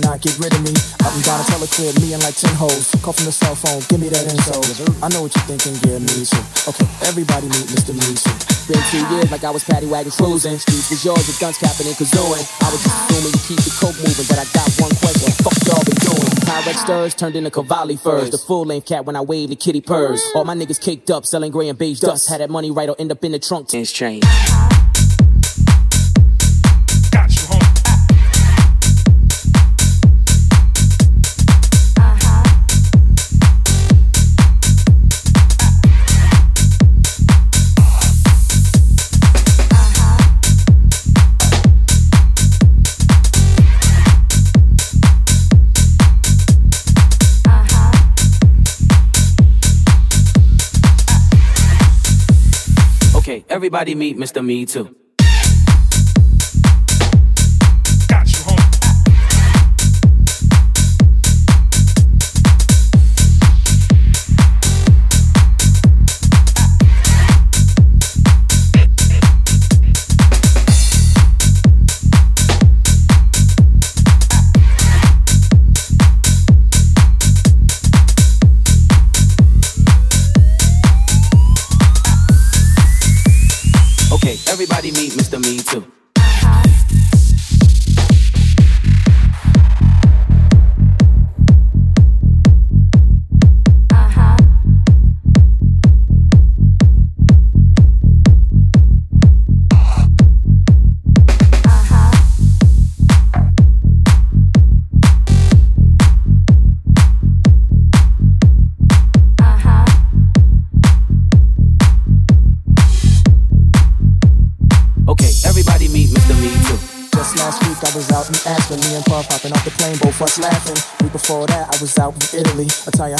not get rid of me. Up and down a teleclear, me and like 10 hoes. Call from the cell phone, give me that info. I know what you're thinking, yeah, me too. Okay, everybody meet Mr. Me Too. Been two years like I was paddy wagon cruising. Streets was yours with guns capping and kazooing. I was just assuming you keep the coke moving, but I got one question. Fuck y'all been doing? Pyrex stirs turned into Cavalli furs. The full length cat when I wave the kitty purrs. All my niggas caked up selling gray and beige dust. Had that money right or end up in the trunk. Things Everybody meet Mr. Me Too.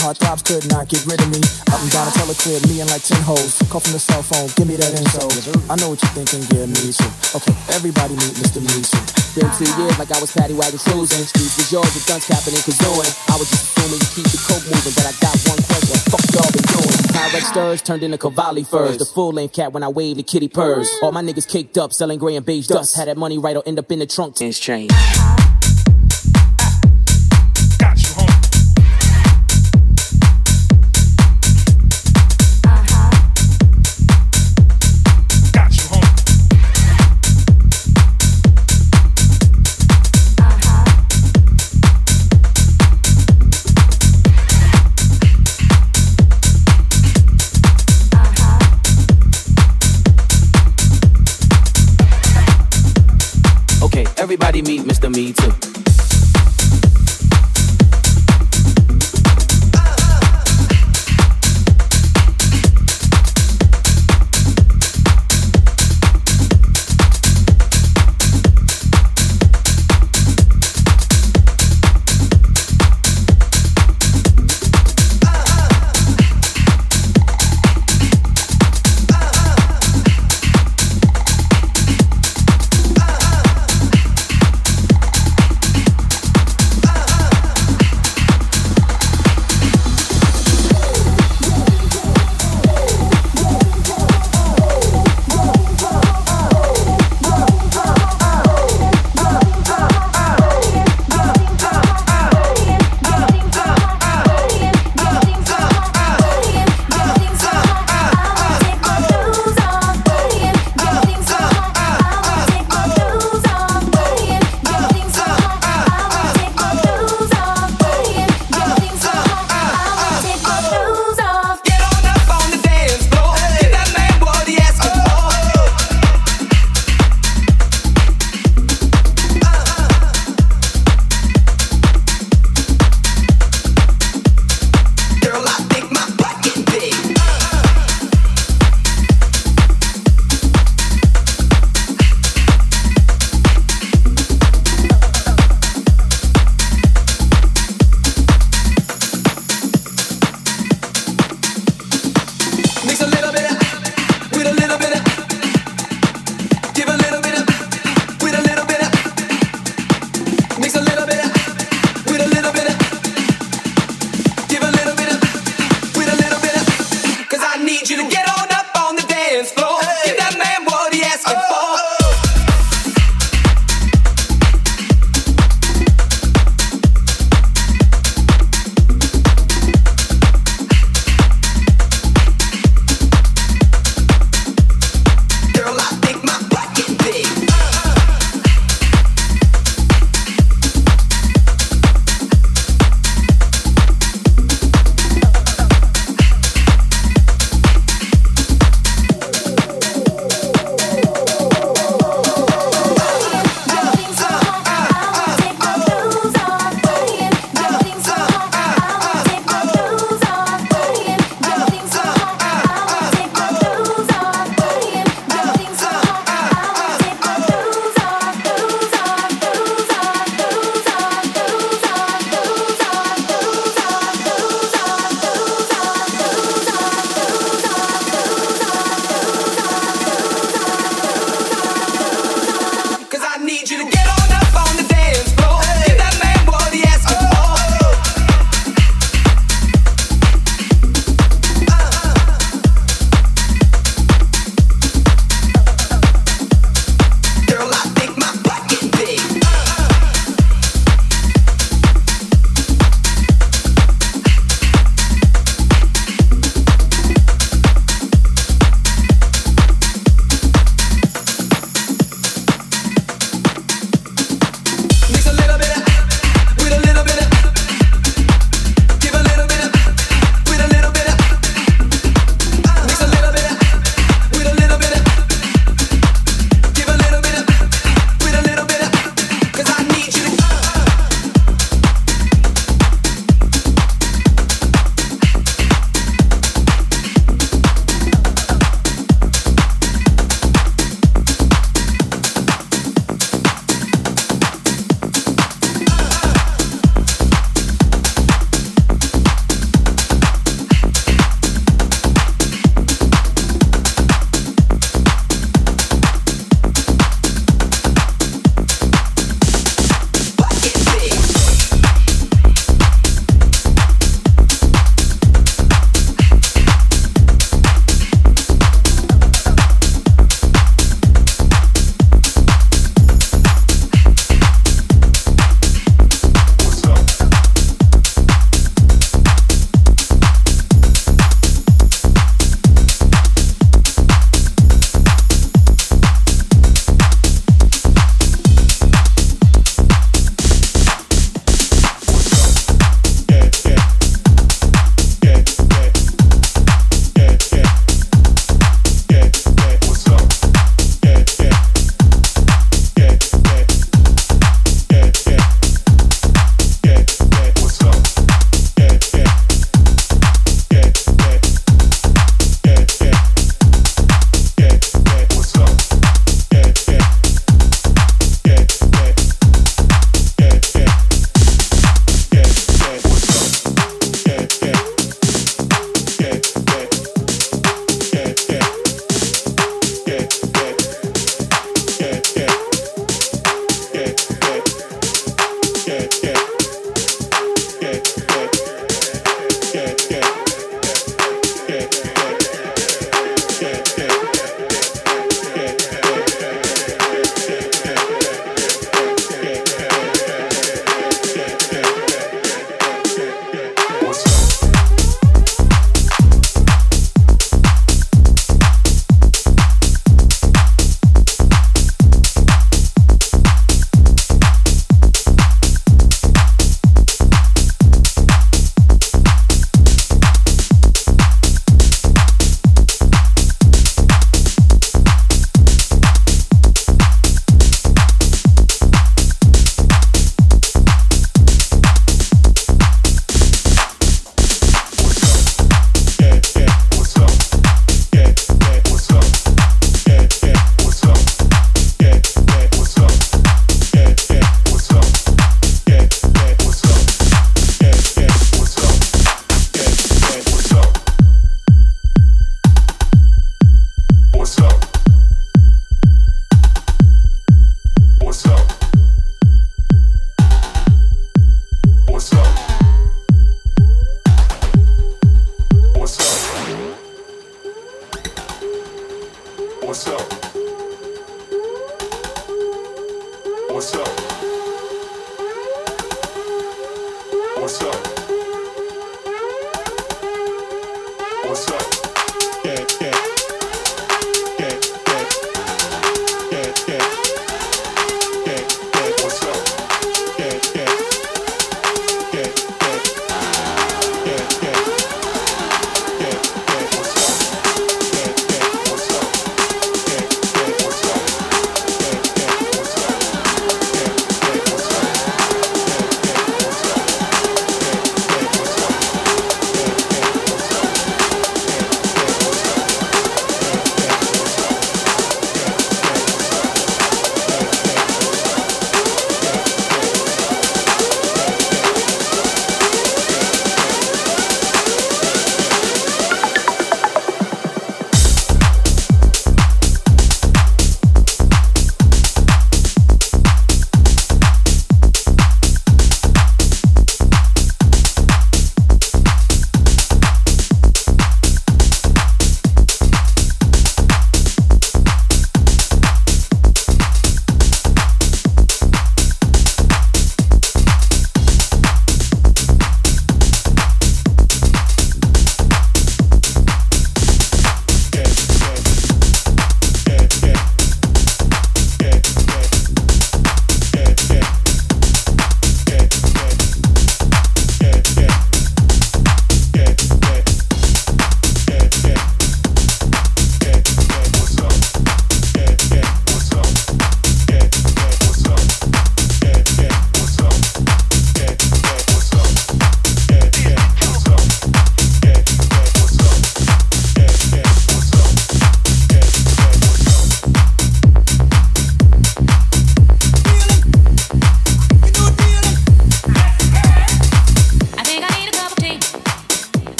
Heartthrobs could not get rid of me. And down a teleclear, me and like 10 hoes. Call from the cell phone, give me that info. I know what you're thinking, yeah, me. Okay, everybody meet Mr. Too. Been two years like I was paddy wagon cruising. Streets was yours with guns capping and kazooing. I was just assuming you keep the coke moving, but I got one question. Fuck y'all been doing? Pyrex stirs turned into Cavalli furs. The full length cat when I wave the kitty purrs. All my niggas caked up selling gray and beige dust. Had that money right or end up in the trunk. Change. Meet Mr.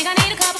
Me Too. The world keeps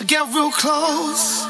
I get real close.